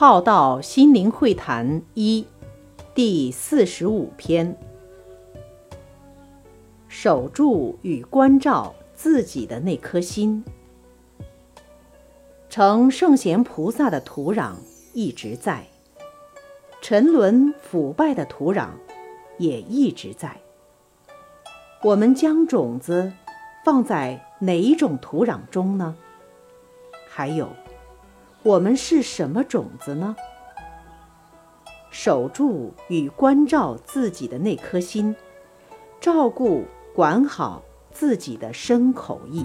浩道心灵会谈一第四十五篇：守住与关照自己的那颗心。成圣贤菩萨的土壤一直在，沉沦腐败的土壤也一直在。我们将种子放在哪一种土壤中呢？还有。我们是什么种子呢？守住与关照自己的那颗心，照顾管好自己的身口意。